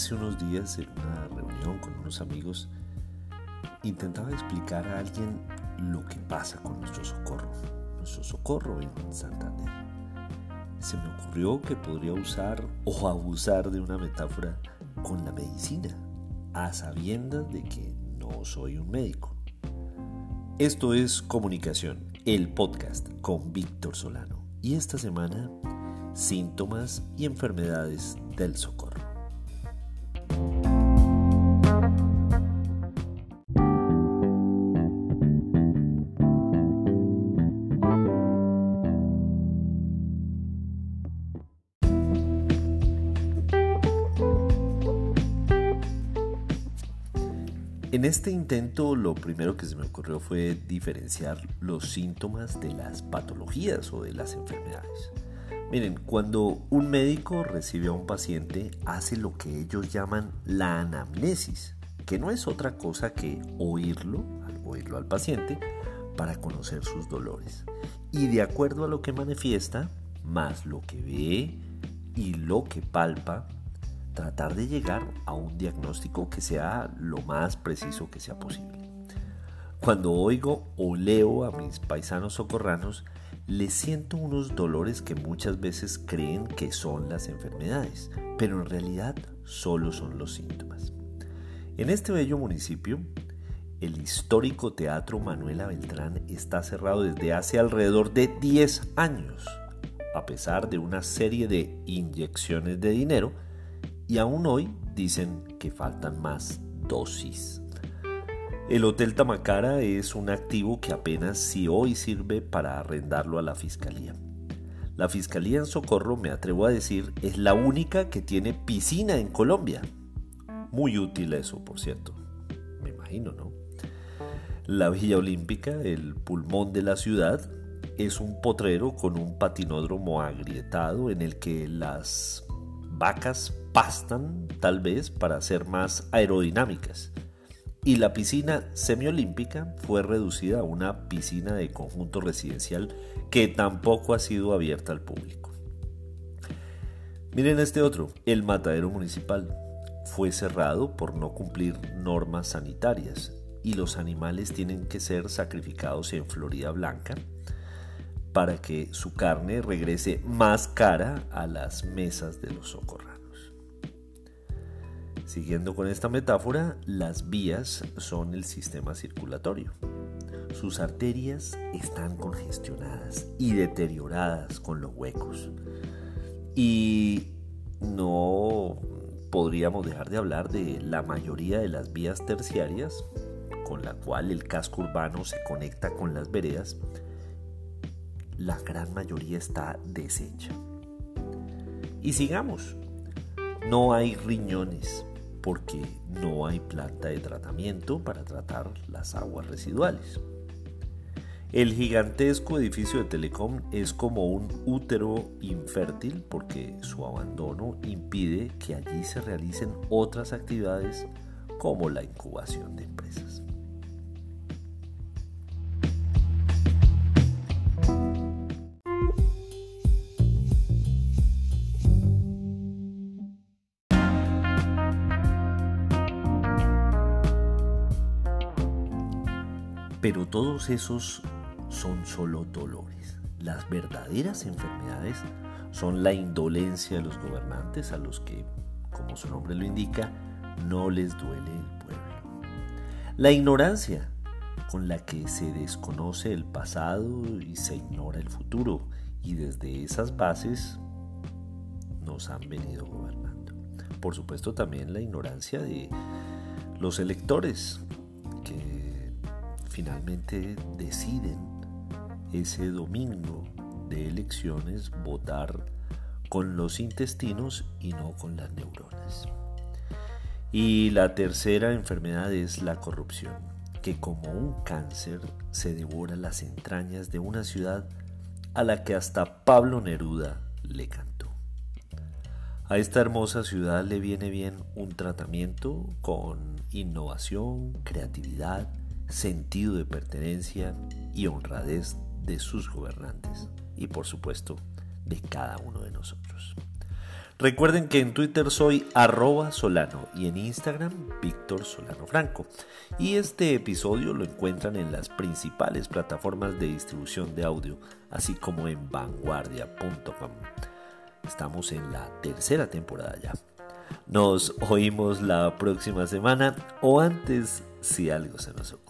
hace unos días en una reunión con unos amigos intentaba explicar a alguien lo que pasa con nuestro socorro, nuestro socorro en Santander. Se me ocurrió que podría usar o abusar de una metáfora con la medicina, a sabiendas de que no soy un médico. Esto es Comunicación, el podcast con Víctor Solano. Y esta semana, síntomas y enfermedades del socorro. En este intento lo primero que se me ocurrió fue diferenciar los síntomas de las patologías o de las enfermedades. Miren, cuando un médico recibe a un paciente hace lo que ellos llaman la anamnesis, que no es otra cosa que oírlo, oírlo al paciente, para conocer sus dolores. Y de acuerdo a lo que manifiesta, más lo que ve y lo que palpa, tratar de llegar a un diagnóstico que sea lo más preciso que sea posible. Cuando oigo o leo a mis paisanos socorranos, les siento unos dolores que muchas veces creen que son las enfermedades, pero en realidad solo son los síntomas. En este bello municipio, el histórico Teatro Manuela Beltrán está cerrado desde hace alrededor de 10 años, a pesar de una serie de inyecciones de dinero y aún hoy dicen que faltan más dosis. El Hotel Tamacara es un activo que apenas si hoy sirve para arrendarlo a la Fiscalía. La Fiscalía en Socorro, me atrevo a decir, es la única que tiene piscina en Colombia. Muy útil eso, por cierto. Me imagino, ¿no? La Villa Olímpica, el pulmón de la ciudad, es un potrero con un patinódromo agrietado en el que las vacas pastan tal vez para ser más aerodinámicas. Y la piscina semiolímpica fue reducida a una piscina de conjunto residencial que tampoco ha sido abierta al público. Miren este otro, el matadero municipal. Fue cerrado por no cumplir normas sanitarias y los animales tienen que ser sacrificados en Florida Blanca para que su carne regrese más cara a las mesas de los socorranos. Siguiendo con esta metáfora, las vías son el sistema circulatorio. Sus arterias están congestionadas y deterioradas con los huecos. Y no podríamos dejar de hablar de la mayoría de las vías terciarias, con la cual el casco urbano se conecta con las veredas, la gran mayoría está deshecha. Y sigamos, no hay riñones porque no hay planta de tratamiento para tratar las aguas residuales. El gigantesco edificio de Telecom es como un útero infértil porque su abandono impide que allí se realicen otras actividades como la incubación de empresas. Pero todos esos son solo dolores. Las verdaderas enfermedades son la indolencia de los gobernantes a los que, como su nombre lo indica, no les duele el pueblo. La ignorancia con la que se desconoce el pasado y se ignora el futuro y desde esas bases nos han venido gobernando. Por supuesto también la ignorancia de los electores que finalmente deciden ese domingo de elecciones votar con los intestinos y no con las neuronas. Y la tercera enfermedad es la corrupción, que como un cáncer se devora las entrañas de una ciudad a la que hasta Pablo Neruda le cantó. A esta hermosa ciudad le viene bien un tratamiento con innovación, creatividad, sentido de pertenencia y honradez de sus gobernantes y por supuesto de cada uno de nosotros. Recuerden que en Twitter soy arroba solano y en Instagram Víctor Solano Franco. Y este episodio lo encuentran en las principales plataformas de distribución de audio, así como en vanguardia.com. Estamos en la tercera temporada ya. Nos oímos la próxima semana o antes si algo se nos ocurre.